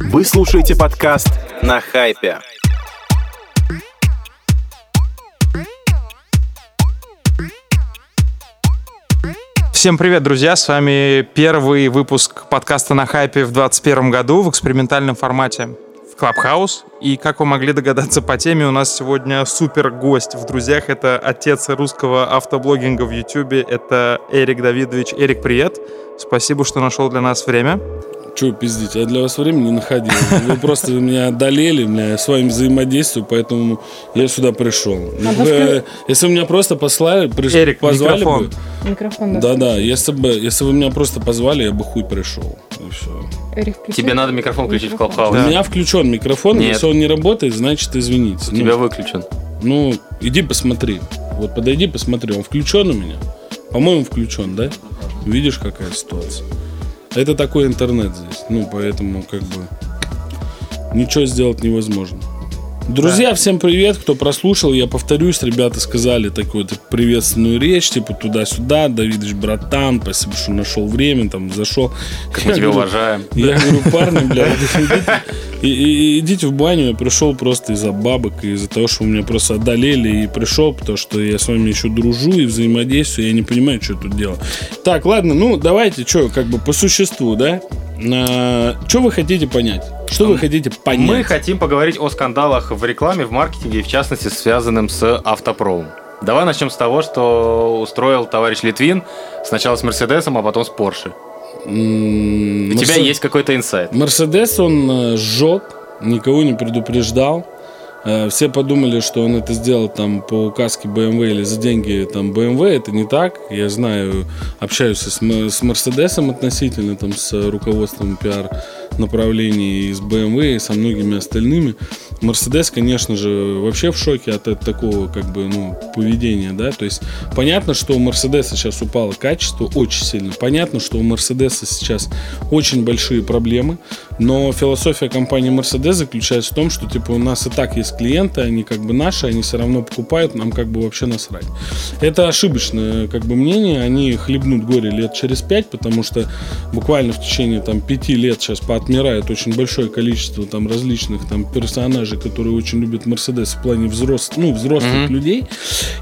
Вы слушаете подкаст на хайпе. Всем привет, друзья! С вами первый выпуск подкаста на хайпе в 2021 году в экспериментальном формате в Clubhouse. И, как вы могли догадаться по теме, у нас сегодня супер гость в друзьях. Это отец русского автоблогинга в YouTube. Это Эрик Давидович. Эрик, привет! Спасибо, что нашел для нас время. Чего пиздить? Я для вас времени не находил. Вы просто меня одолели, меня с вами взаимодействую, поэтому я сюда пришел. А если вы меня просто послали, приш- Эрик, позвали микрофон. бы. Микрофон. Да, да. Если бы, если вы меня просто позвали, я бы хуй пришел. И все. Эрик, включи. Тебе надо микрофон включить в. Клабхаус. У меня включен микрофон, Нет. если он не работает, значит извините. У Ну, тебя выключен. Ну, иди посмотри. Вот подойди, посмотри. Он включен у меня? По-моему, включен, да? Видишь, какая ситуация? Это такой интернет здесь. Ну, поэтому как бы ничего сделать невозможно. Друзья, всем привет, кто прослушал. Я повторюсь, ребята сказали такую вот приветственную речь, типа туда-сюда. Давидыч, братан, спасибо, что нашел время, там зашел. Как мы Я тебя говорю, уважаем. я говорю, парни, блядь, идите, в баню. Я пришел просто из-за бабок, из-за того, что вы меня просто одолели, и пришел, потому что я с вами еще дружу и взаимодействую, я не понимаю, что я тут делаю. Так, ладно, ну давайте, что, как бы по существу, да? что вы хотите понять? Что вы хотите понять? Мы хотим поговорить о скандалах в рекламе, в маркетинге, и в частности, связанным с автопромом. Давай начнем с того, что устроил товарищ Литвин сначала с Мерседесом, а потом с Порше. У тебя Мерсе- есть какой-то инсайт. Мерседес он э, сжег, никого не предупреждал. Э, Все подумали, что он это сделал там по указке BMW или за деньги там BMW. Это не так. Я знаю, общаюсь с, с относительно, там, с руководством пиар направлений и с BMW, и со многими остальными. Мерседес, конечно же, вообще в шоке от этого такого как бы, ну, поведения, да, то есть понятно, что у Мерседеса сейчас упало качество очень сильно, понятно, что у Мерседеса сейчас очень большие проблемы, но философия компании Мерседес заключается в том, что типа у нас и так есть клиенты, они как бы наши, они все равно покупают, нам как бы вообще насрать. Это ошибочное как бы мнение, они хлебнут горе лет через пять, потому что буквально в течение там пяти лет сейчас поотмирает очень большое количество там различных там персонажей, которые очень любят Мерседес в плане взрос, ну, взрослых Мгм. людей,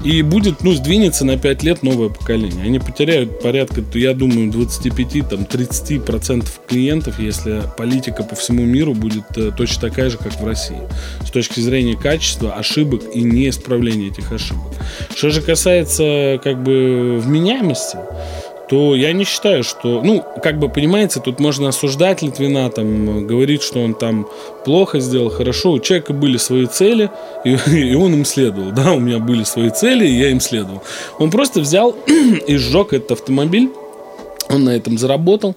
и будет, ну, сдвинется на 5 лет новое поколение. Они потеряют порядка, я думаю, 25, там, 30 процентов клиентов, если политика по всему миру будет э, точно такая же, как в России. С точки зрения качества, ошибок и неисправления этих ошибок. Что же касается, как бы, вменяемости, то я не считаю, что... Ну, как бы, понимаете, тут можно осуждать Литвина, там, говорить, что он там плохо сделал, хорошо. У человека были свои цели, и, и он им следовал. Да, у меня были свои цели, и я им следовал. Он просто взял и сжег этот автомобиль, он на этом заработал,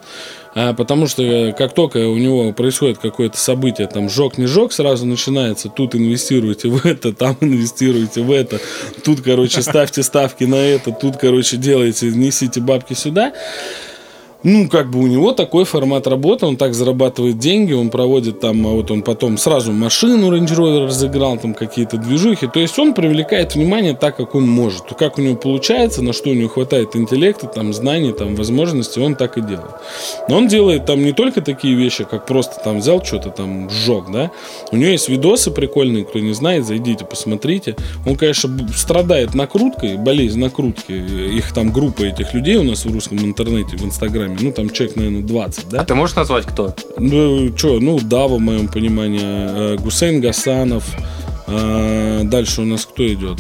а, потому что э, как только у него происходит какое-то событие, там жег, не жег, сразу начинается, тут инвестируйте в это, там инвестируйте в это, тут, короче, ставьте ставки на это, тут, короче, делайте, несите бабки сюда. Ну, как бы у него такой формат работы, он так зарабатывает деньги, он проводит там, а вот он потом сразу машину Range Rover разыграл, там какие-то движухи, то есть он привлекает внимание так, как он может, как у него получается, на что у него хватает интеллекта, там, знаний, там, возможностей, он так и делает. Но он делает там не только такие вещи, как просто там взял что-то там, сжег, да, у него есть видосы прикольные, кто не знает, зайдите, посмотрите. Он, конечно, страдает накруткой, болезнь накрутки, их там группа этих людей у нас в русском интернете, в Инстаграме, ну, там человек, наверное, 20, да? А ты можешь назвать кто? Ну, что, ну, Дава, в моем понимании, э, Гусейн Гасанов. э, Дальше у нас кто идет?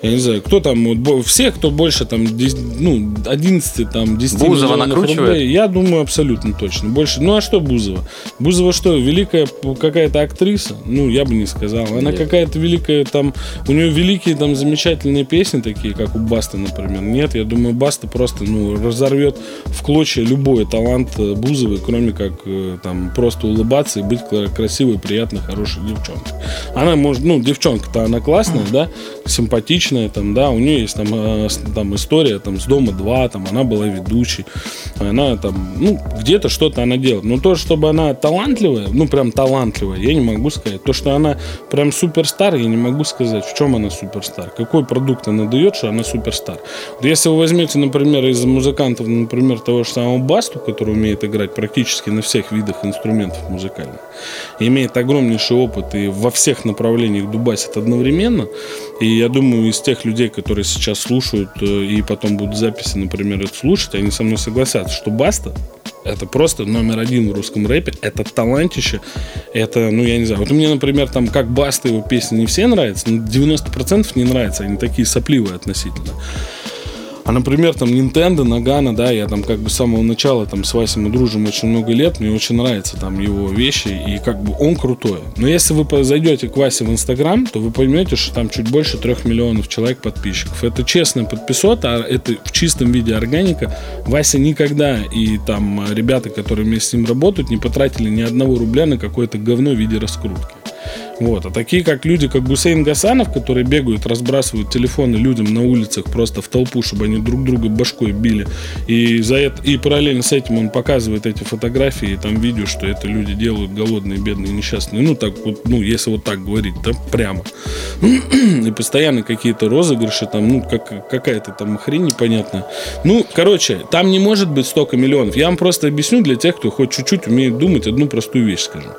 Я не знаю, кто там, вот, все, кто больше там, 10, ну, 11, там, 10 Бузова накручивает? рублей, я думаю, абсолютно точно. Больше, ну, а что Бузова? Бузова что, великая какая-то актриса? Ну, я бы не сказал. Она Нет. какая-то великая, там, у нее великие, там, замечательные песни такие, как у Басты, например. Нет, я думаю, Баста просто, ну, разорвет в клочья любой талант э, Бузовой, кроме как, э, там, просто улыбаться и быть красивой, приятной, хорошей девчонкой. Она может, ну, девчонка-то она классная, да, симпатичная, там, да, у нее есть там, э, там история там, с дома 2, там, она была ведущей, она там, ну, где-то что-то она делает. Но то, чтобы она талантливая, ну, прям талантливая, я не могу сказать. То, что она прям суперстар, я не могу сказать, в чем она суперстар. Какой продукт она дает, что она суперстар. Вот если вы возьмете, например, из музыкантов, например, того же самого Басту, который умеет играть практически на всех видах инструментов музыкальных, имеет огромнейший опыт и во всех направлениях дубасит одновременно, и я думаю, из тех людей, которые сейчас слушают э, и потом будут записи, например, это слушать, они со мной согласятся, что Баста это просто номер один в русском рэпе. Это талантище. Это, ну, я не знаю. Вот мне, например, там, как Баста его песни не все нравятся, но 90% не нравятся. Они такие сопливые относительно. А, например, там Nintendo, Нагана, да, я там как бы с самого начала там с Васей мы дружим очень много лет, мне очень нравятся там его вещи, и как бы он крутой. Но если вы зайдете к Васе в Инстаграм, то вы поймете, что там чуть больше трех миллионов человек подписчиков. Это честный подписот, а это в чистом виде органика. Вася никогда и там ребята, которые вместе с ним работают, не потратили ни одного рубля на какое-то говно в виде раскрутки. Вот. А такие, как люди, как Гусейн Гасанов, которые бегают, разбрасывают телефоны людям на улицах просто в толпу, чтобы они друг друга башкой били. И, за это, и параллельно с этим он показывает эти фотографии и там видео, что это люди делают голодные, бедные, несчастные. Ну, так вот, ну, если вот так говорить, да, прямо. И постоянно какие-то розыгрыши, там, ну, как, какая-то там хрень непонятная. Ну, короче, там не может быть столько миллионов. Я вам просто объясню для тех, кто хоть чуть-чуть умеет думать, одну простую вещь скажу.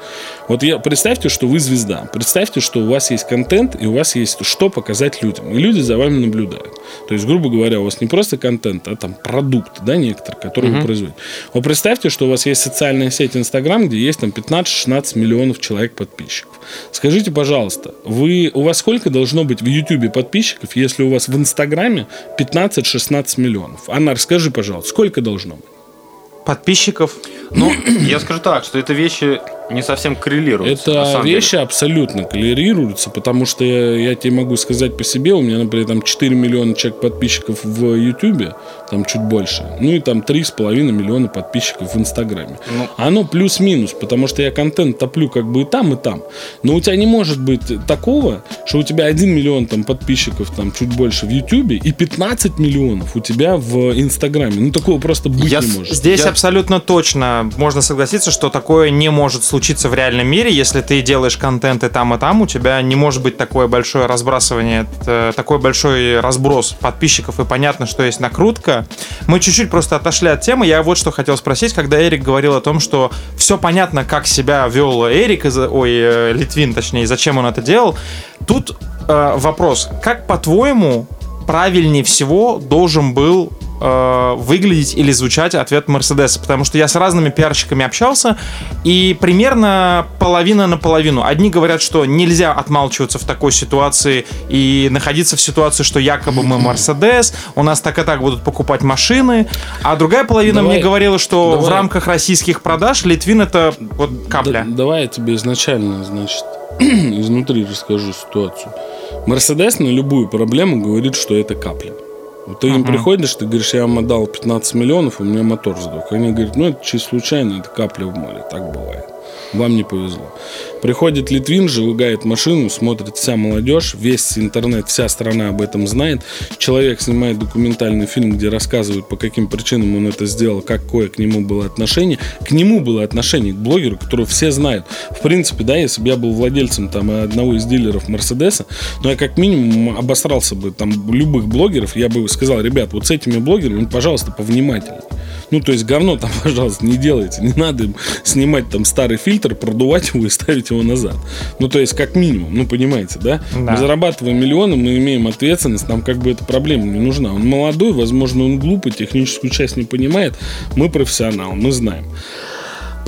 Вот я, представьте, что вы звезда. Представьте, что у вас есть контент, и у вас есть что показать людям. И люди за вами наблюдают. То есть, грубо говоря, у вас не просто контент, а там продукт, да, некоторый, который uh-huh. вы производите. Вот представьте, что у вас есть социальная сеть Инстаграм, где есть там 15-16 миллионов человек подписчиков. Скажите, пожалуйста, вы, у вас сколько должно быть в Ютубе подписчиков, если у вас в Инстаграме 15-16 миллионов? Анна, расскажи, пожалуйста, сколько должно быть? Подписчиков? Ну, я скажу так, что это вещи не совсем коррелируются. Это вещи деле. абсолютно коррелируются, потому что я, я тебе могу сказать по себе, у меня, например, там 4 миллиона человек подписчиков в Ютубе, там чуть больше, ну и там 3,5 миллиона подписчиков в Инстаграме. Ну. Оно плюс-минус, потому что я контент топлю как бы и там, и там. Но у тебя не может быть такого, что у тебя 1 миллион там подписчиков, там чуть больше в Ютубе, и 15 миллионов у тебя в Инстаграме. Ну такого просто быть я, не может. Здесь я... абсолютно точно можно согласиться, что такое не может случиться случиться в реальном мире, если ты делаешь контент и там, и там, у тебя не может быть такое большое разбрасывание, такой большой разброс подписчиков, и понятно, что есть накрутка. Мы чуть-чуть просто отошли от темы. Я вот что хотел спросить, когда Эрик говорил о том, что все понятно, как себя вел Эрик, ой, э, Литвин, точнее, зачем он это делал. Тут э, вопрос, как по-твоему правильнее всего должен был э, выглядеть или звучать ответ Мерседеса, потому что я с разными пиарщиками общался, и примерно половина на половину. Одни говорят, что нельзя отмалчиваться в такой ситуации и находиться в ситуации, что якобы мы Мерседес, у нас так и так будут покупать машины, а другая половина давай, мне говорила, что давай. в рамках российских продаж Литвин это вот капля. Да, давай я тебе изначально, значит, изнутри расскажу ситуацию. Мерседес на любую проблему говорит, что это капля. Вот ты uh-huh. им приходишь, ты говоришь, я вам отдал 15 миллионов, у меня мотор сдох. Они говорят, ну это чисто случайно, это капля в море, так бывает. Вам не повезло. Приходит Литвин, сжигает машину, смотрит вся молодежь, весь интернет, вся страна об этом знает. Человек снимает документальный фильм, где рассказывают, по каким причинам он это сделал, какое к нему было отношение. К нему было отношение, к блогеру, которого все знают. В принципе, да, если бы я был владельцем там одного из дилеров Мерседеса, но я как минимум обосрался бы там любых блогеров, я бы сказал, ребят, вот с этими блогерами, пожалуйста, повнимательней. Ну, то есть говно там, пожалуйста, не делайте. Не надо им снимать там старый фильтр, продувать его и ставить его назад. Ну, то есть, как минимум, ну, понимаете, да? да. Мы зарабатываем миллионы, мы имеем ответственность, нам как бы эта проблема не нужна. Он молодой, возможно, он глупый, техническую часть не понимает. Мы профессионал, мы знаем.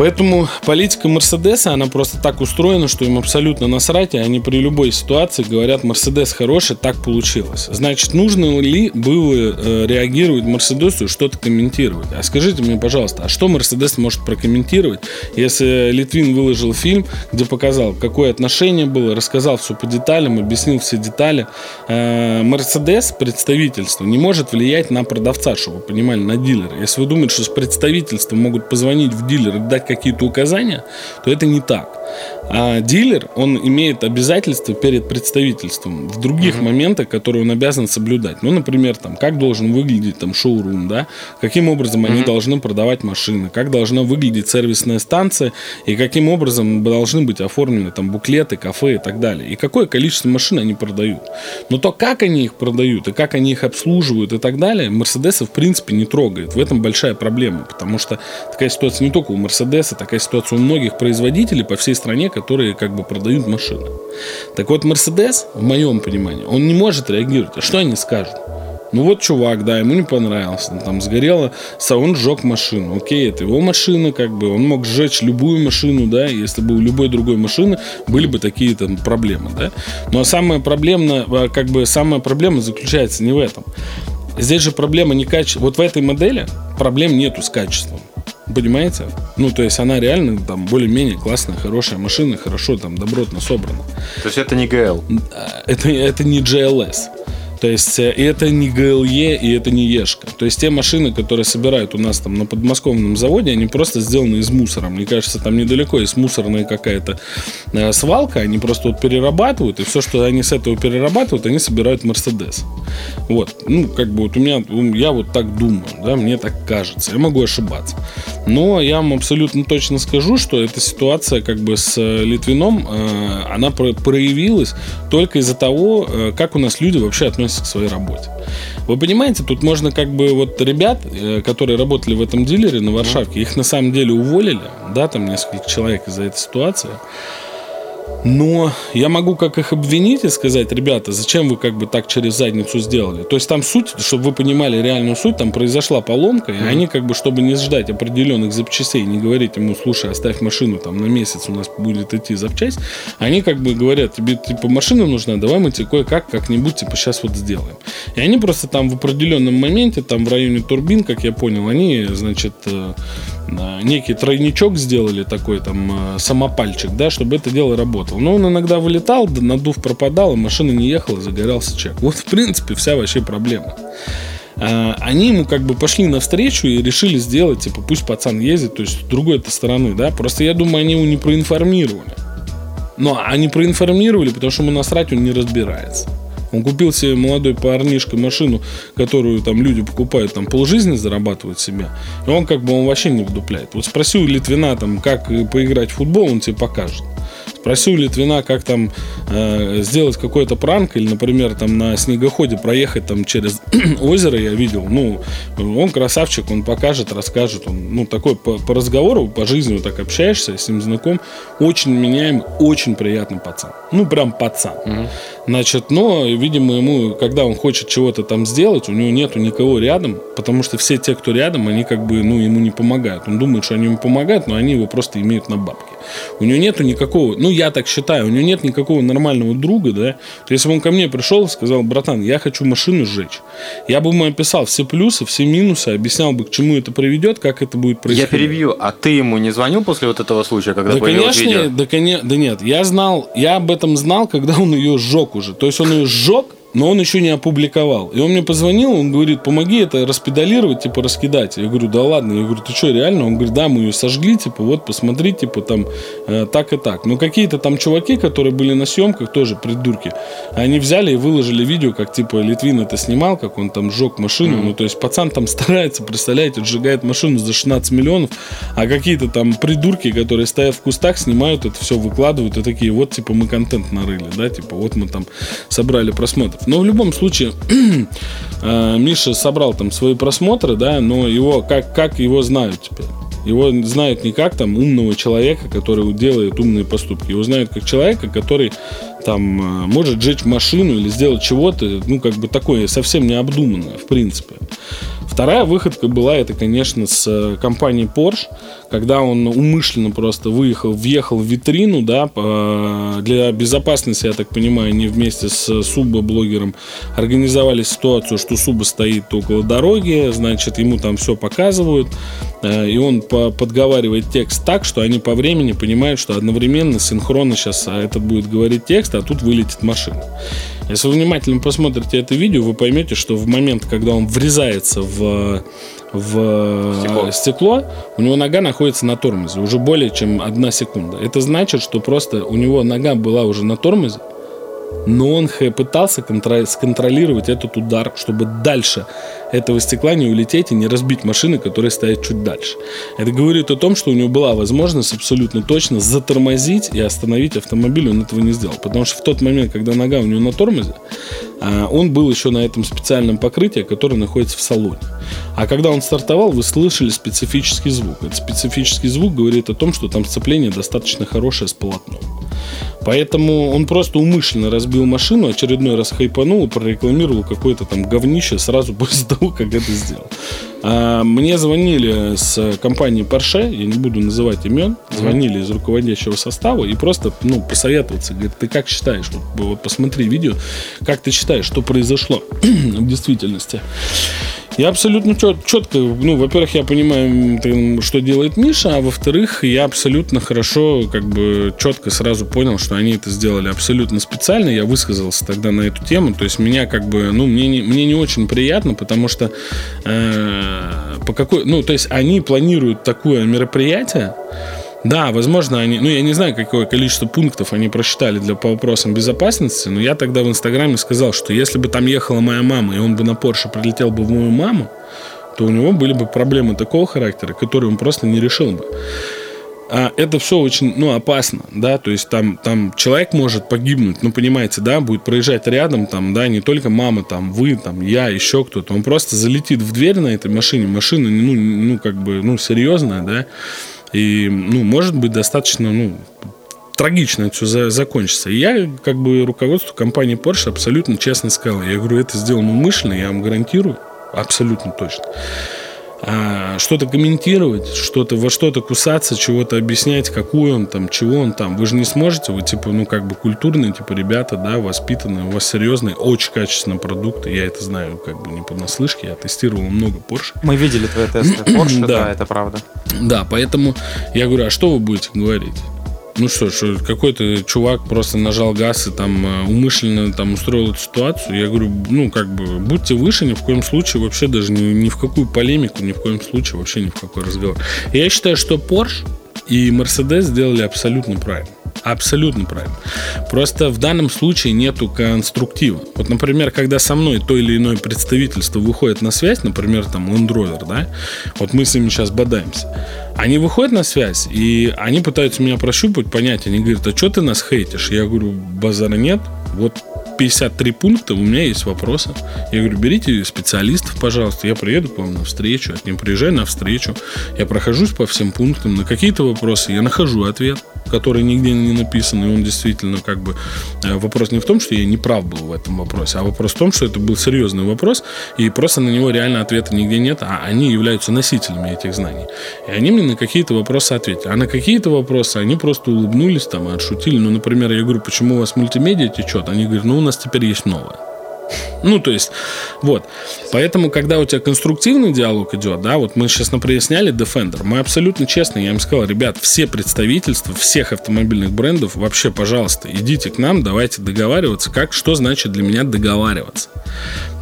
Поэтому политика Мерседеса, она просто так устроена, что им абсолютно насрать, и они при любой ситуации говорят, Мерседес хороший, так получилось. Значит, нужно ли было э, реагировать Мерседесу и что-то комментировать? А скажите мне, пожалуйста, а что Мерседес может прокомментировать, если Литвин выложил фильм, где показал, какое отношение было, рассказал все по деталям, объяснил все детали. Э, Мерседес, представительство, не может влиять на продавца, чтобы вы понимали, на дилера. Если вы думаете, что с представительством могут позвонить в дилер и дать какие-то указания, то это не так. А дилер, он имеет обязательства перед представительством в других uh-huh. моментах, которые он обязан соблюдать. Ну, например, там, как должен выглядеть там шоурум, да, каким образом uh-huh. они должны продавать машины, как должна выглядеть сервисная станция и каким образом должны быть оформлены там буклеты, кафе и так далее. И какое количество машин они продают. Но то, как они их продают и как они их обслуживают и так далее, Мерседеса в принципе не трогает. В этом большая проблема, потому что такая ситуация не только у Мерседеса, такая ситуация у многих производителей по всей стране, которые как бы продают машины. Так вот, Мерседес, в моем понимании, он не может реагировать. А что они скажут? Ну вот чувак, да, ему не понравился, там сгорело, он сжег машину. Окей, это его машина, как бы, он мог сжечь любую машину, да, если бы у любой другой машины были бы такие там проблемы, да. Но самая проблема, а, как бы, самая проблема заключается не в этом. Здесь же проблема не качество. Вот в этой модели проблем нету с качеством. Понимаете? Ну, то есть она реально там более-менее классная, хорошая машина, хорошо там добротно собрана. То есть это не GL? Это, это не GLS. То есть э, это не ГЛЕ, и это не Ешка. То есть те машины, которые собирают у нас там на подмосковном заводе, они просто сделаны из мусора. Мне кажется, там недалеко есть мусорная какая-то э, свалка, они просто вот перерабатывают, и все, что они с этого перерабатывают, они собирают Мерседес. Вот. Ну, как бы вот у меня, я вот так думаю, да, мне так кажется. Я могу ошибаться. Но я вам абсолютно точно скажу, что эта ситуация как бы с э, Литвином, она проявилась только из-за того, как у нас люди вообще относятся относится к своей работе. Вы понимаете, тут можно как бы вот ребят, э, которые работали в этом дилере на Варшавке, их на самом деле уволили, да, там несколько человек из-за этой ситуации. Но я могу как их обвинить и сказать, ребята, зачем вы как бы так через задницу сделали? То есть там суть, чтобы вы понимали реальную суть, там произошла поломка, и mm-hmm. они как бы, чтобы не ждать определенных запчастей, не говорить ему, слушай, оставь машину там на месяц, у нас будет идти запчасть, они как бы говорят, тебе типа машина нужна, давай мы тебе кое-как как-нибудь типа сейчас вот сделаем. И они просто там в определенном моменте, там в районе турбин, как я понял, они, значит, э, некий тройничок сделали такой там э, самопальчик, да, чтобы это дело работало. Но он иногда вылетал, надув пропадал, машина не ехала, загорался чек. Вот, в принципе, вся вообще проблема. А, они ему как бы пошли навстречу и решили сделать, типа, пусть пацан ездит, то есть с другой этой стороны, да. Просто я думаю, они его не проинформировали. Но они проинформировали, потому что ему насрать он не разбирается. Он купил себе молодой парнишка машину, которую там люди покупают, там полжизни зарабатывают себе. И он как бы он вообще не вдупляет. Вот спроси у Литвина там, как поиграть в футбол, он тебе покажет. Спроси у Литвина, как там э, сделать какой-то пранк, или, например, там на снегоходе проехать там через озеро, я видел. Ну, он красавчик, он покажет, расскажет. Он, ну, такой по, по разговору, по жизни вот так общаешься, с ним знаком. Очень меняемый, очень приятный пацан. Ну, прям пацан. Угу. Значит, но, видимо, ему, когда он хочет чего-то там сделать, у него нету никого рядом, потому что все те, кто рядом, они как бы, ну, ему не помогают. Он думает, что они ему помогают, но они его просто имеют на бабки. У него нету никакого, ну, я так считаю, у него нет никакого нормального друга, да. То если бы он ко мне пришел и сказал, братан, я хочу машину сжечь, я бы ему описал все плюсы, все минусы, объяснял бы, к чему это приведет, как это будет происходить. Я перебью, а ты ему не звонил после вот этого случая, когда да, появилось конечно, видео? Да, конечно, да нет, я знал, я об этом знал, когда он ее сжег уже. То есть он ее сжег, но он еще не опубликовал. И он мне позвонил, он говорит, помоги это распедалировать, типа раскидать. Я говорю, да ладно. Я говорю, ты что, реально? Он говорит, да, мы ее сожгли, типа, вот, посмотри, типа, там, э, так и так. Но какие-то там чуваки, которые были на съемках, тоже придурки, они взяли и выложили видео, как, типа, Литвин это снимал, как он там сжег машину. Mm-hmm. Ну, то есть, пацан там старается, представляете, сжигает машину за 16 миллионов, а какие-то там придурки, которые стоят в кустах, снимают это все, выкладывают и такие, вот, типа, мы контент нарыли, да, типа, вот мы там собрали просмотр. Но в любом случае, э, Миша собрал там свои просмотры, да, но его, как, как его знают теперь? Его знают не как там умного человека, который делает умные поступки. Его знают как человека, который там э, может сжечь машину или сделать чего-то, ну, как бы такое совсем необдуманное, в принципе. Вторая выходка была, это, конечно, с э, компанией Porsche, когда он умышленно просто выехал, въехал в витрину, да, для безопасности, я так понимаю, они вместе с Суба-блогером организовали ситуацию, что Суба стоит около дороги, значит, ему там все показывают, э, и он подговаривает текст так, что они по времени понимают, что одновременно, синхронно сейчас а этот будет говорить текст, а тут вылетит машина. Если вы внимательно посмотрите это видео, вы поймете, что в момент, когда он врезается в в Стекло. стекло. у него нога находится на тормозе уже более чем одна секунда. Это значит, что просто у него нога была уже на тормозе, но он пытался контро- сконтролировать этот удар, чтобы дальше этого стекла не улететь и не разбить машины, которые стоят чуть дальше. Это говорит о том, что у него была возможность абсолютно точно затормозить и остановить автомобиль, он этого не сделал. Потому что в тот момент, когда нога у него на тормозе, а, он был еще на этом специальном покрытии, которое находится в салоне. А когда он стартовал, вы слышали специфический звук. Этот специфический звук говорит о том, что там сцепление достаточно хорошее с полотном. Поэтому он просто умышленно разбил машину, очередной раз хайпанул и прорекламировал какое-то там говнище сразу после того, как это сделал. А, мне звонили с компании Porsche, я не буду называть имен, звонили из руководящего состава и просто ну, посоветоваться. Говорит, ты как считаешь, вот, вот посмотри видео, как ты считаешь, что произошло в действительности? Я абсолютно чет- четко, ну, во-первых, я понимаю, что делает Миша, а во-вторых, я абсолютно хорошо, как бы четко сразу понял, что они это сделали абсолютно специально. Я высказался тогда на эту тему. То есть меня как бы, ну, мне не, мне не очень приятно, потому что э, по какой, ну, то есть они планируют такое мероприятие, да, возможно, они, ну, я не знаю, какое количество пунктов они просчитали для, по вопросам безопасности, но я тогда в Инстаграме сказал, что если бы там ехала моя мама, и он бы на Порше прилетел бы в мою маму, то у него были бы проблемы такого характера, которые он просто не решил бы. А это все очень, ну, опасно, да, то есть там, там человек может погибнуть, ну, понимаете, да, будет проезжать рядом, там, да, не только мама, там, вы, там, я, еще кто-то, он просто залетит в дверь на этой машине, машина, ну, ну, как бы, ну, серьезная, да, и, ну, может быть достаточно, ну, трагично это все за- закончится. И я, как бы, руководству компании Porsche абсолютно честно сказал, я говорю, это сделано умышленно, я вам гарантирую, абсолютно точно. А, что-то комментировать, что-то во что-то кусаться, чего-то объяснять, какой он там, чего он там. Вы же не сможете, вы типа, ну как бы культурные, типа ребята, да, воспитанные, у вас серьезный, очень качественный продукт. Я это знаю как бы не понаслышке, я тестировал много Porsche. Мы видели твои тесты Porsche, Да. да, это правда. Да, поэтому я говорю, а что вы будете говорить? Ну что, что какой-то чувак просто нажал газ и там э, умышленно там устроил эту ситуацию. Я говорю, ну как бы будьте выше, ни в коем случае вообще даже ни, ни в какую полемику, ни в коем случае вообще ни в какой разговор. Я считаю, что Porsche и Mercedes сделали абсолютно правильно. Абсолютно правильно. Просто в данном случае нету конструктива. Вот, например, когда со мной то или иное представительство выходит на связь, например, там Land Rover, да, вот мы с ними сейчас бодаемся. Они выходят на связь, и они пытаются меня прощупать, понять. Они говорят, а что ты нас хейтишь? Я говорю, базара нет. Вот 53 пункта, у меня есть вопросы. Я говорю, берите специалистов, пожалуйста, я приеду к вам на встречу, к ним приезжаю на встречу, я прохожусь по всем пунктам, на какие-то вопросы я нахожу ответ, который нигде не написан, и он действительно как бы... э, Вопрос не в том, что я не прав был в этом вопросе, а вопрос в том, что это был серьезный вопрос, и просто на него реально ответа нигде нет, а они являются носителями этих знаний. И они мне на какие-то вопросы ответили. А на какие-то вопросы они просто улыбнулись там и отшутили. Ну, например, я говорю, почему у вас мультимедиа течет? Они говорят, ну, у нас теперь есть новое. Ну, то есть, вот. Поэтому, когда у тебя конструктивный диалог идет, да, вот мы сейчас, например, сняли Defender, мы абсолютно честно, я им сказал, ребят, все представительства всех автомобильных брендов, вообще, пожалуйста, идите к нам, давайте договариваться, как, что значит для меня договариваться.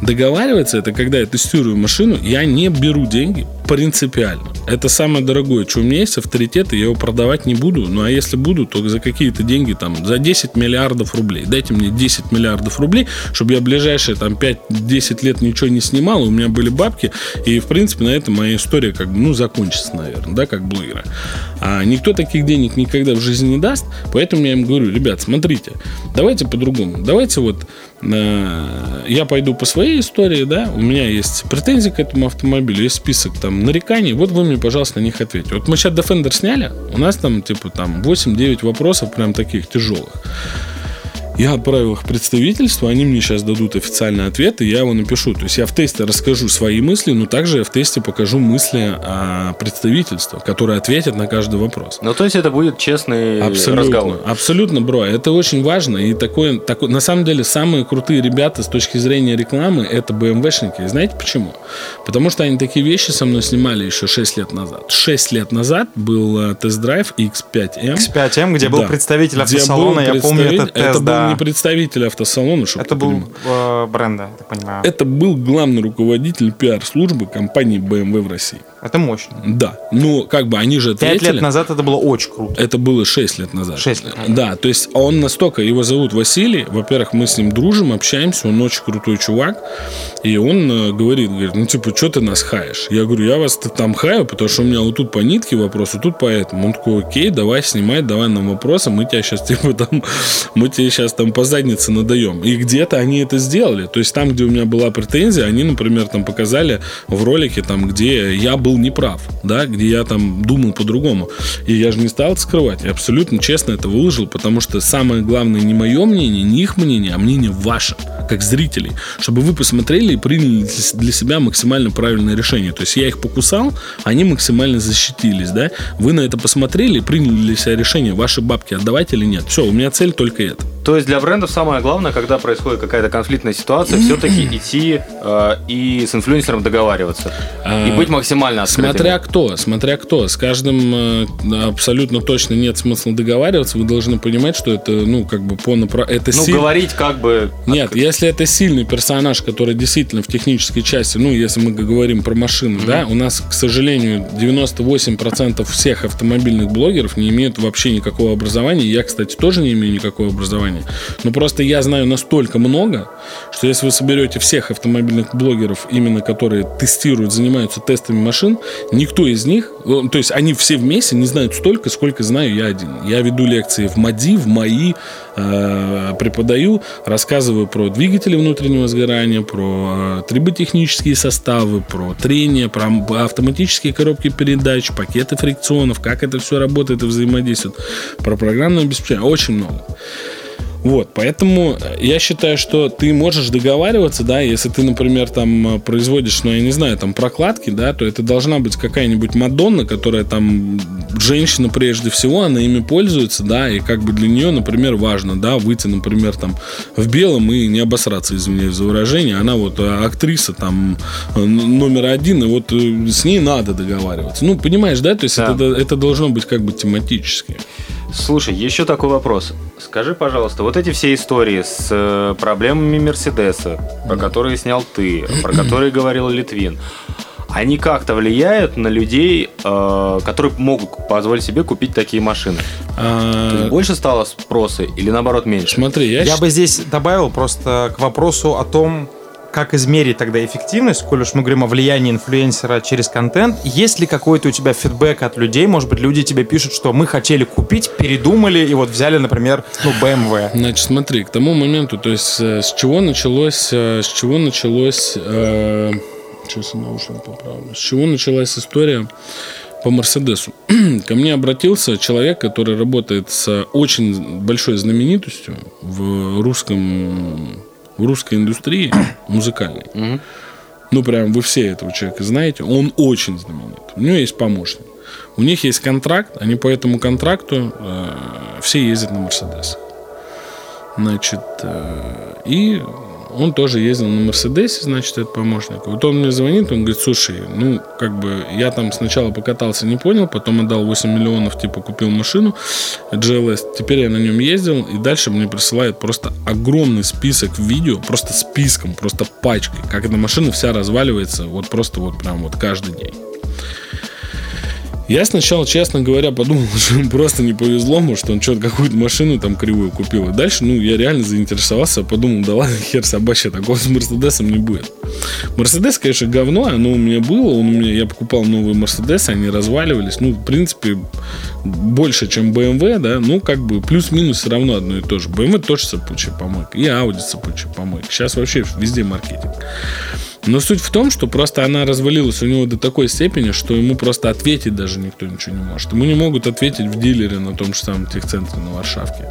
Договариваться, это когда я тестирую машину, я не беру деньги принципиально. Это самое дорогое, что у меня есть авторитет, и я его продавать не буду, ну, а если буду, то за какие-то деньги, там, за 10 миллиардов рублей. Дайте мне 10 миллиардов рублей, чтобы я ближайшие, там, 5-10 лет ничего не снимал, у меня были бабки, и, в принципе, на этом моя история, как бы, ну, закончится, наверное, да, как блогера. А никто таких денег никогда в жизни не даст, поэтому я им говорю, ребят, смотрите, давайте по-другому, давайте вот я пойду по своей истории, да, у меня есть претензии к этому автомобилю, есть список там нареканий, вот вы мне, пожалуйста, на них ответьте. Вот мы сейчас Defender сняли, у нас там, типа, там 8-9 вопросов прям таких тяжелых. Я отправил их в представительство, они мне сейчас дадут официальный ответ, и я его напишу. То есть я в тесте расскажу свои мысли, но также я в тесте покажу мысли представительства, которые ответят на каждый вопрос. Ну, то есть это будет честный Абсолютно, разговор. абсолютно, бро. Это очень важно. И такое, такое, на самом деле, самые крутые ребята с точки зрения рекламы это BMW-шники. И знаете почему? Потому что они такие вещи со мной снимали еще 6 лет назад. 6 лет назад был э, тест-драйв X5M. X5M, где был Да. представитель Где автосалона, был я помню этот представитель- тест, Это был да. Не представитель автосалона, чтобы Это был э, бренда, я понимаю. Это был главный руководитель пиар-службы компании BMW в России. Это мощно. Да. Ну, как бы они же Пять ответили. лет назад это было очень круто. Это было 6 лет назад. Шесть лет. Да, то есть он настолько, его зовут Василий, во-первых, мы с ним дружим, общаемся, он очень крутой чувак, и он э, говорит, говорит, ну типа, что ты нас хаешь? Я говорю, я вас там хаю, потому что у меня вот тут по нитке вопрос, вот тут по этому. Он такой, окей, давай снимай, давай нам вопросы, мы тебя сейчас типа там, мы тебе сейчас там по заднице надаем. И где-то они это сделали. То есть там, где у меня была претензия, они, например, там показали в ролике, там, где я был неправ, да, где я там думал по-другому. И я же не стал это скрывать. Я абсолютно честно это выложил, потому что самое главное не мое мнение, не их мнение, а мнение ваше, как зрителей. Чтобы вы посмотрели и приняли для себя максимально правильное решение. То есть я их покусал, они максимально защитились, да. Вы на это посмотрели и приняли для себя решение, ваши бабки отдавать или нет. Все, у меня цель только это. То есть для брендов самое главное, когда происходит какая-то конфликтная ситуация, все-таки идти э, и с инфлюенсером договариваться. И быть максимально открытыми. Смотря кто, смотря кто. С каждым э, абсолютно точно нет смысла договариваться. Вы должны понимать, что это, ну, как бы по напра... Это Ну, силь- говорить как бы... Нет, если это сильный персонаж, который действительно в технической части, ну, если мы говорим про машины, да, у нас, к сожалению, 98% всех автомобильных блогеров не имеют вообще никакого образования. Я, кстати, тоже не имею никакого образования. Но просто я знаю настолько много, что если вы соберете всех автомобильных блогеров, именно которые тестируют, занимаются тестами машин, никто из них, э, то есть они все вместе не знают столько, сколько знаю я один. Я веду лекции в МАДИ, в МАИ, э, преподаю, рассказываю про двигатели внутреннего сгорания, про э, триботехнические составы, про трение, про автоматические коробки передач, пакеты фрикционов, как это все работает и взаимодействует, про программное обеспечение, очень много. Вот, поэтому я считаю, что ты можешь договариваться, да, если ты, например, там э, производишь, ну, я не знаю, там прокладки, да, то это должна быть какая-нибудь Мадонна, которая там женщина прежде всего, она ими пользуется, да, и как бы для нее, например, важно, да, выйти, например, там в белом и не обосраться, извиняюсь за выражение, она вот э, актриса там э, номер один, и вот с ней надо договариваться. Ну, понимаешь, да, то есть Да. это, это должно быть как бы тематически. Слушай, еще такой вопрос. Скажи, пожалуйста, вот эти все истории с э, проблемами Мерседеса, про которые снял ты, про которые говорил Литвин, они как-то влияют на людей, э, которые могут позволить себе купить такие машины? А, больше стало спроса или наоборот меньше? Смотри, я, Я бы здесь добавил просто к вопросу о том, как измерить тогда эффективность, коль уж мы говорим о влиянии инфлюенсера через контент. Есть ли какой-то у тебя фидбэк от людей? Может быть, люди тебе пишут, что мы хотели купить, передумали и вот взяли, например, ну, BMW. Значит, смотри, к тому моменту, то есть э, с чего началось, э, с чего началось, э, сейчас я поправлю, с чего началась история по Мерседесу. Ко мне обратился человек, который работает с очень большой знаменитостью в русском в русской индустрии музыкальной. Мгм. Ну, прям вы все этого человека знаете. Он очень знаменит. У него есть помощник. У них есть контракт, они по этому контракту э, все ездят на Мерседес. Значит, э, и он тоже ездил на Мерседесе, значит, этот помощник. Вот он мне звонит, он говорит, слушай, ну, как бы, я там сначала покатался, не понял, потом отдал 8 миллионов, типа, купил машину GLS, теперь я на нем ездил, и дальше мне присылают просто огромный список видео, просто списком, просто пачкой, как эта машина вся разваливается, вот просто вот прям вот каждый день. Я сначала, честно говоря, подумал, что ему просто не повезло, может, он что-то какую-то машину там кривую купил. И дальше, ну, я реально заинтересовался, подумал, да ладно, хер собачья, такого с Мерседесом не будет. Мерседес, конечно, говно, оно у меня было, он у меня, я покупал новые Мерседесы, они разваливались, ну, в принципе, больше, чем BMW, да, ну, как бы плюс-минус все равно одно и то же. BMW тоже сыпучая помойка, и Audi сыпучая помойка. Сейчас вообще везде маркетинг. Но суть в том, что просто она развалилась у него до такой степени, что ему просто ответить даже никто ничего не может. Ему не могут ответить в дилере на том же самом техцентре на Варшавке.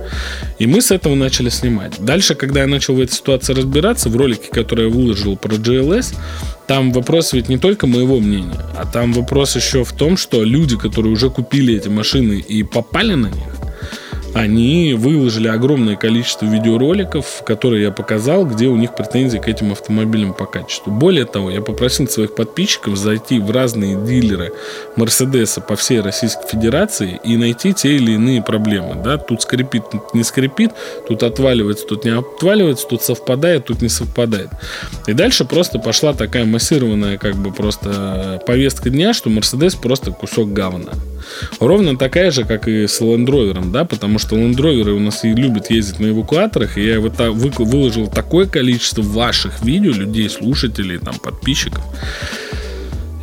И мы с этого начали снимать. Дальше, когда я начал в этой ситуации разбираться, в ролике, который я выложил про GLS, там вопрос ведь не только моего мнения, а там вопрос еще в том, что люди, которые уже купили эти машины и попали на них, они выложили огромное количество видеороликов, которые я показал, где у них претензии к этим автомобилям по качеству. Более того, я попросил своих подписчиков зайти в разные дилеры Мерседеса по всей Российской Федерации и найти те или иные проблемы. Да? Тут скрипит, тут не скрипит, тут отваливается, тут не отваливается, тут совпадает, тут не совпадает. И дальше просто пошла такая массированная как бы просто повестка дня, что Мерседес просто кусок говна. Ровно такая же, как и с Land Rover, да, потому что Land Rover у нас и любят ездить на эвакуаторах, и я вот так выложил такое количество ваших видео, людей, слушателей, там, подписчиков,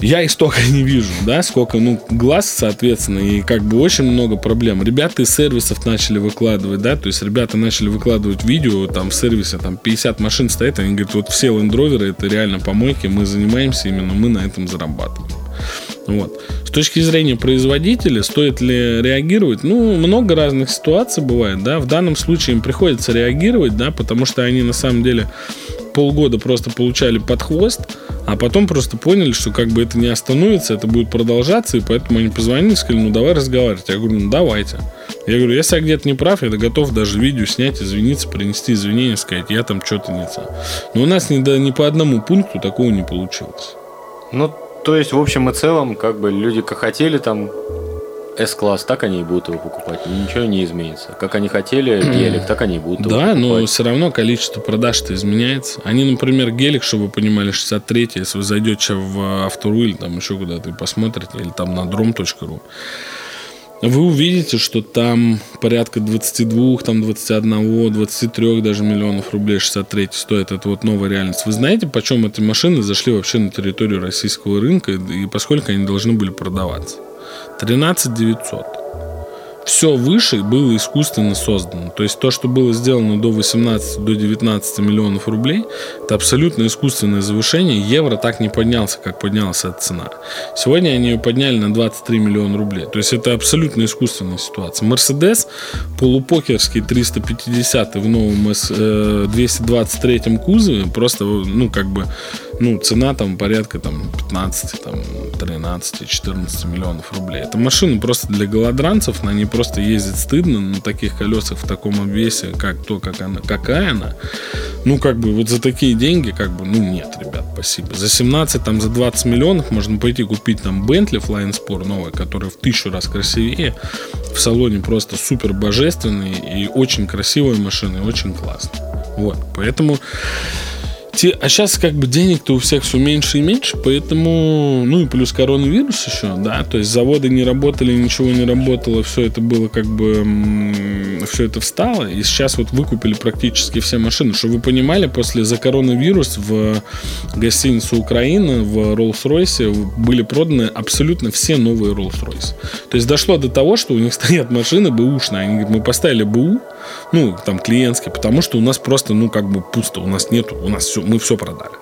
я и столько не вижу, да, сколько, ну, глаз, соответственно, и как бы очень много проблем. Ребята из сервисов начали выкладывать, да, то есть ребята начали выкладывать видео, там, в сервисе, там, 50 машин стоит, они говорят, вот все Rover это реально помойки, мы занимаемся именно, мы на этом зарабатываем. Вот. С точки зрения производителя, стоит ли реагировать? Ну, много разных ситуаций бывает, да. В данном случае им приходится реагировать, да, потому что они на самом деле полгода просто получали под хвост, а потом просто поняли, что как бы это не остановится, это будет продолжаться, и поэтому они позвонили и сказали, ну давай разговаривать. Я говорю, ну давайте. Я говорю, если я где-то не прав, я готов даже видео снять, извиниться, принести извинения, сказать, я там что-то не то. Но у нас ни, да, ни по одному пункту такого не получилось. Ну, то есть, в общем и целом, как бы люди как хотели там S-класс, так они и будут его покупать. Ничего не изменится. Как они хотели гелик, так они и будут Да, но все равно количество продаж-то изменяется. Они, например, гелик, чтобы вы понимали, 63 если вы зайдете в Автору или там еще куда-то и посмотрите, или там на drom.ru, вы увидите, что там порядка 22, там 21, 23 даже миллионов рублей 63 стоит эта вот новая реальность. Вы знаете, почем эти машины зашли вообще на территорию российского рынка и поскольку они должны были продаваться? 13 900 все выше было искусственно создано. То есть то, что было сделано до 18, до 19 миллионов рублей, это абсолютно искусственное завышение. Евро так не поднялся, как поднялась эта цена. Сегодня они ее подняли на 23 миллиона рублей. То есть это абсолютно искусственная ситуация. Мерседес полупокерский 350 в новом 223 э, кузове просто, ну, как бы ну, цена там порядка там 15, там 13, 14 миллионов рублей. Это машина просто для голодранцев, на ней просто ездить стыдно на таких колесах в таком обвесе, как то, как она, какая она. Ну, как бы вот за такие деньги, как бы, ну, нет, ребят, спасибо. За 17, там, за 20 миллионов можно пойти купить там Bentley Flying Sport новый, который в тысячу раз красивее. В салоне просто супер божественный и очень красивая машина, и очень классная. Вот, поэтому а сейчас как бы денег-то у всех все меньше и меньше, поэтому, ну и плюс коронавирус еще, да, то есть заводы не работали, ничего не работало, все это было как бы, все это встало, и сейчас вот выкупили практически все машины. Чтобы вы понимали, после за коронавирус в гостинице Украина в Rolls-Royce были проданы абсолютно все новые Rolls-Royce. То есть дошло до того, что у них стоят машины бэушные, они говорят, мы поставили БУ, ну, там, клиентские, потому что у нас просто, ну, как бы пусто, у нас нету, у нас все, мы все продали.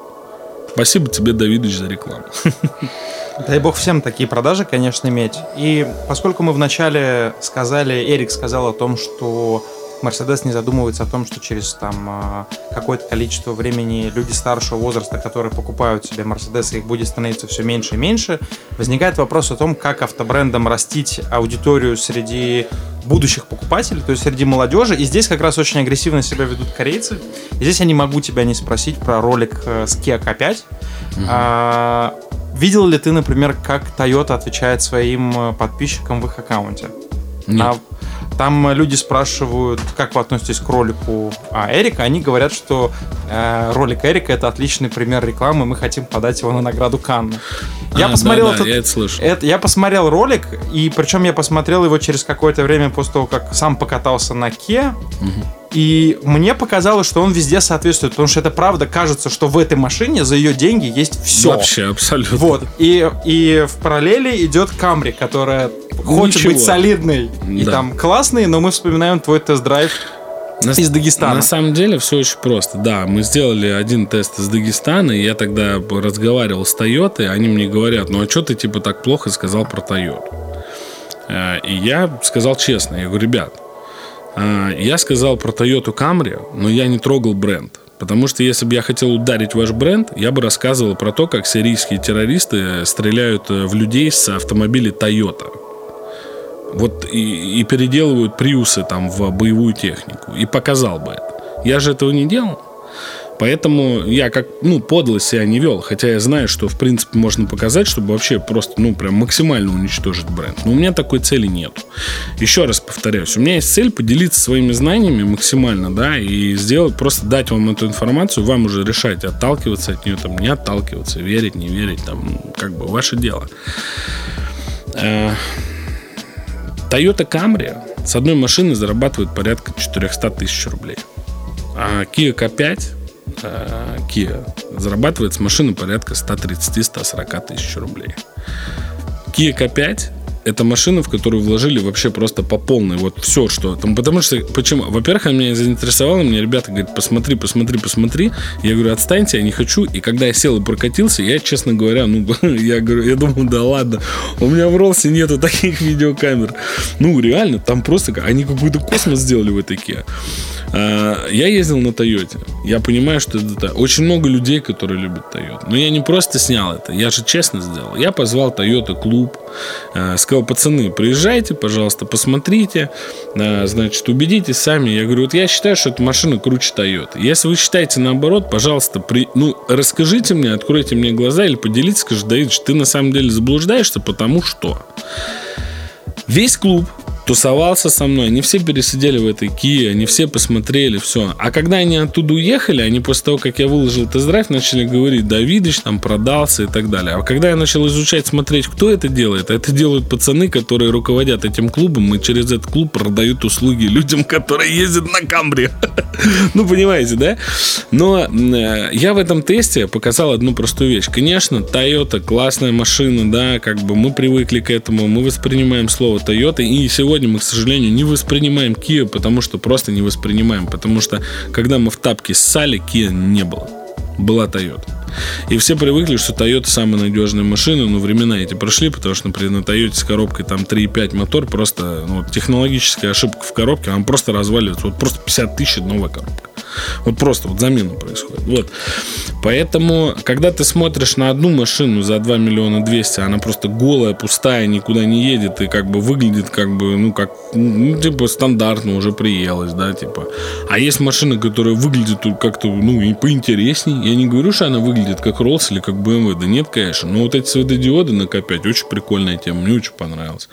Спасибо тебе, Давидович, за рекламу. Дай бог всем такие продажи, конечно, иметь. И поскольку мы вначале сказали, Эрик сказал о том, что Мерседес не задумывается о том, что через там а, какое-то количество времени люди старшего возраста, которые покупают себе Мерседес, их будет становиться все меньше и меньше, возникает вопрос о том, как автобрендам растить аудиторию среди будущих покупателей, то есть среди молодежи. И здесь как раз очень агрессивно себя ведут корейцы. И здесь я не могу тебя не спросить про ролик э, с Kia K5. Угу. А, видел ли ты, например, как Toyota отвечает своим э, подписчикам в их аккаунте? Нет. А там люди спрашивают, как вы относитесь к ролику а, Эрика. Они говорят, что э, ролик Эрика это отличный пример рекламы, мы хотим подать его на награду Канны. Я а, посмотрел да, этот, я это слышал. Это, я посмотрел ролик, и причем я посмотрел его через какое-то время после того, как сам покатался на Ке. Угу. И мне показалось, что он везде соответствует, потому что это правда кажется, что в этой машине за ее деньги есть все. Вообще, абсолютно. Вот. И, и в параллели идет Камри, которая хочет Ничего. быть солидной да. и там классной, но мы вспоминаем твой тест-драйв на, из Дагестана. На самом деле все очень просто. Да, мы сделали один тест из Дагестана, и я тогда разговаривал с Тойотой, они мне говорят, ну а что ты типа так плохо сказал про Тойоту? Э, и я сказал честно, я говорю, ребят, э, я сказал про Toyota Camry, но я не трогал бренд. Потому что если бы я хотел ударить ваш бренд, я бы рассказывал про то, как сирийские террористы стреляют э, в людей с автомобилей Toyota. Вот и, и переделывают приусы там в боевую технику, и показал бы это. Я же этого не делал. Поэтому я как, ну, подло себя не вел. Хотя я знаю, что, в принципе, можно показать, чтобы вообще просто, ну, прям максимально уничтожить бренд. Но у меня такой цели нет. Еще раз повторяюсь, у меня есть цель поделиться своими знаниями максимально, да, и сделать, просто дать вам эту информацию, вам уже решать, отталкиваться от нее, там, не отталкиваться, верить, не верить, там, как бы, ваше дело. Toyota Camry с одной машины зарабатывает порядка 400 тысяч рублей. А Kia K5 э, Kia зарабатывает с машины порядка 130-140 тысяч рублей. Kia K5 это машина, в которую вложили вообще просто по полной. Вот все, что там. Потому что, почему? Во-первых, она меня заинтересовала. Мне ребята говорят, посмотри, посмотри, посмотри. Я говорю, отстаньте, я не хочу. И когда я сел и прокатился, я, честно говоря, ну, я говорю, я думаю, да ладно. У меня в Ролсе нету таких видеокамер. Ну, реально, там просто, они какой-то космос сделали в этой Kia. А, я ездил на Тойоте. Я понимаю, что это очень много людей, которые любят Тойоту. Но я не просто снял это, я же честно сделал. Я позвал Тойота клуб, а, сказал, пацаны, приезжайте, пожалуйста, посмотрите, а, значит, убедитесь сами. Я говорю, вот я считаю, что эта машина круче Тойоты. Если вы считаете наоборот, пожалуйста, при... ну, расскажите мне, откройте мне глаза или поделитесь, скажите, Давид, ты на самом деле заблуждаешься, потому что весь клуб тусовался со мной, они все пересидели в этой Kia, они все посмотрели, все. А когда они оттуда уехали, они после того, как я выложил тест-драйв, начали говорить, Давидыч там продался и так далее. А когда я начал изучать, смотреть, кто это делает, это делают пацаны, которые руководят этим клубом и через этот клуб продают услуги людям, которые ездят на Камбре. Ну, понимаете, да? Но э, я в этом тесте показал одну простую вещь. Конечно, Toyota классная машина, да, как бы мы привыкли к этому, мы воспринимаем слово Toyota, и сегодня сегодня мы, к сожалению, не воспринимаем Kia, потому что просто не воспринимаем. Потому что, когда мы в тапке ссали, Kia не было. Была Toyota. И все привыкли, что Toyota самая надежная машина, но времена эти прошли, потому что, например, на Toyota с коробкой там 3.5 мотор, просто ну, технологическая ошибка в коробке, она просто разваливается. Вот просто 50 тысяч новая коробка. Вот просто вот замена происходит. Вот. Поэтому, когда ты смотришь на одну машину за 2 миллиона 200, она просто голая, пустая, никуда не едет и как бы выглядит как бы, ну, как, ну, типа, стандартно уже приелась, да, типа. А есть машины, которые выглядят как-то, ну, и поинтересней. Я не говорю, что она выглядит как Rolls или как BMW. Да нет, конечно. Но вот эти светодиоды на К5 очень прикольная тема. Мне очень понравилось.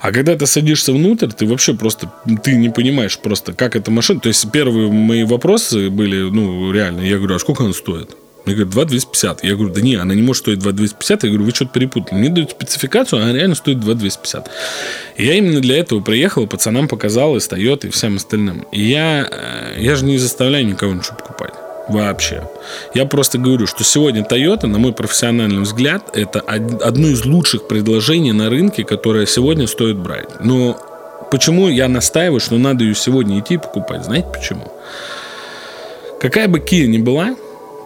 А когда ты садишься внутрь, ты вообще просто, ты не понимаешь просто, как эта машина. То есть первые мои вопросы были, ну, реально, я говорю, а сколько она стоит? Мне говорят, 2 250. Я говорю, да не, она не может стоить 2 250. Я говорю, вы что-то перепутали. Мне дают спецификацию, она реально стоит 2 250. И я именно для этого приехал, пацанам показал, и встает, и всем остальным. И я, э, я же не заставляю никого ничего покупать. Вообще. Я просто говорю, что сегодня Toyota, на мой профессиональный взгляд, это одно из лучших предложений на рынке, которое сегодня стоит брать. Но почему я настаиваю, что надо ее сегодня идти покупать? Знаете почему? Какая бы Kia ни была,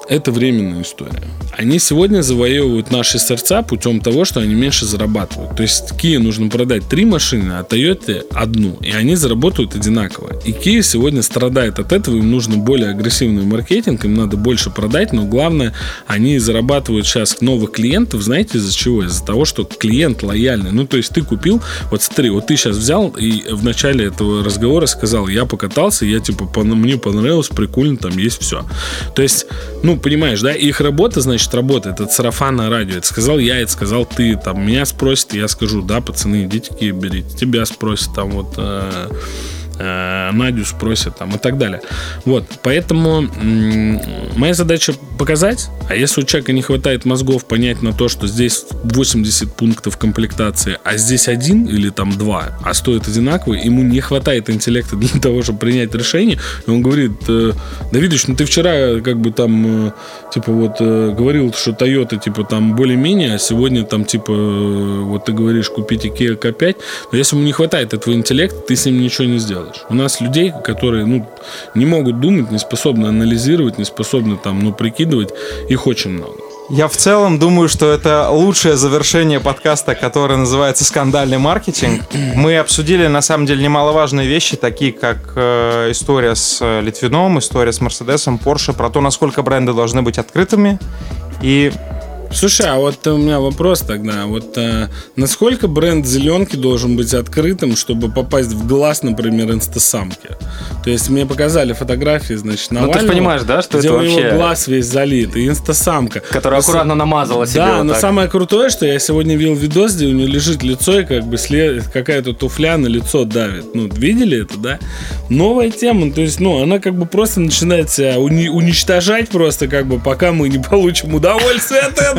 это временная история. Они сегодня завоевывают наши сердца путем того, что они меньше зарабатывают. То есть Kia нужно продать три машины, а Toyota одну. И они заработают одинаково. И Kia сегодня страдает от этого. Им нужно более агрессивный маркетинг, им надо больше продать. Но главное, они зарабатывают сейчас новых клиентов. Знаете из-за чего? Из-за того, что клиент лояльный. Ну, то есть ты купил, вот смотри, вот ты сейчас взял и в начале этого разговора сказал, я покатался, я типа, мне понравилось, прикольно, там есть все. То есть, ну, понимаешь, да, их работа, значит, работает. Это сарафанное радио. Это сказал я, это сказал ты. Там меня спросят, я скажу, да, пацаны, идите берите. Тебя спросят, там вот э, Надю спросят там и так далее. Вот, поэтому моя задача показать, а если у человека не хватает мозгов понять на то, что здесь 80 пунктов комплектации, а здесь один или там два, а стоит одинаково, ему не хватает интеллекта для того, чтобы принять решение, и он говорит, э, Давидович, ну ты вчера как бы там, э, типа вот, э, говорил, что Toyota, типа там более-менее, а сегодня там, типа, э, вот ты говоришь, купите Kia K5, но если ему не хватает этого интеллекта, ты с ним ничего не сделаешь делаешь. У нас людей, которые ну, не могут думать, не способны анализировать, не способны там, ну, прикидывать, их очень много. Я в целом думаю, что это лучшее завершение подкаста, которое называется «Скандальный маркетинг». Мы обсудили, на самом деле, немаловажные вещи, такие как э, история с Литвином, история с Мерседесом, Порше, про то, насколько бренды должны быть открытыми и Слушай, а вот у меня вопрос тогда. Вот а, насколько бренд зеленки должен быть открытым, чтобы попасть в глаз, например, инстасамки? То есть мне показали фотографии, значит, Навального. Ну ты же понимаешь, да, что где это у него вообще... глаз весь залит, и инстасамка. Которая аккуратно намазала себе Да, вот но так. самое крутое, что я сегодня видел видос, где у нее лежит лицо, и как бы след... какая-то туфля на лицо давит. Ну, видели это, да? Новая тема, то есть, ну, она как бы просто начинает себя уни- уничтожать просто, как бы, пока мы не получим удовольствие от этого.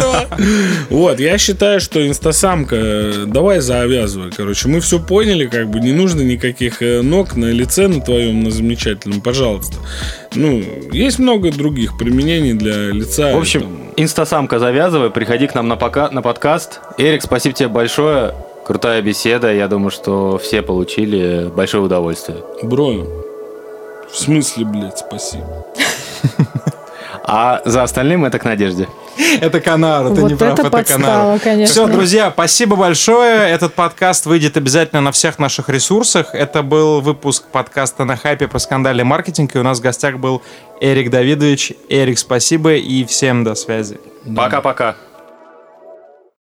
Вот, я считаю, что инстасамка, э, давай завязывай, короче. Мы все поняли, как бы, не нужно никаких э, ног на лице на твоем, на замечательном, пожалуйста. Ну, есть много других применений для лица. В общем, там, инстасамка завязывай, приходи к нам на, пока... на подкаст. Эрик, спасибо тебе большое. Крутая беседа. Я думаю, что все получили большое удовольствие. Бро, в смысле, блядь, спасибо. А за остальным это к надежде. Это Канара, ты Вот не прав, это это подстава, Канара. конечно. Все, друзья, спасибо большое. Этот подкаст выйдет обязательно на всех наших ресурсах. Это был выпуск подкаста на хайпе про скандальный маркетинг. И у нас в гостях был Эрик Давидович. Эрик, спасибо и всем до связи. Пока-пока.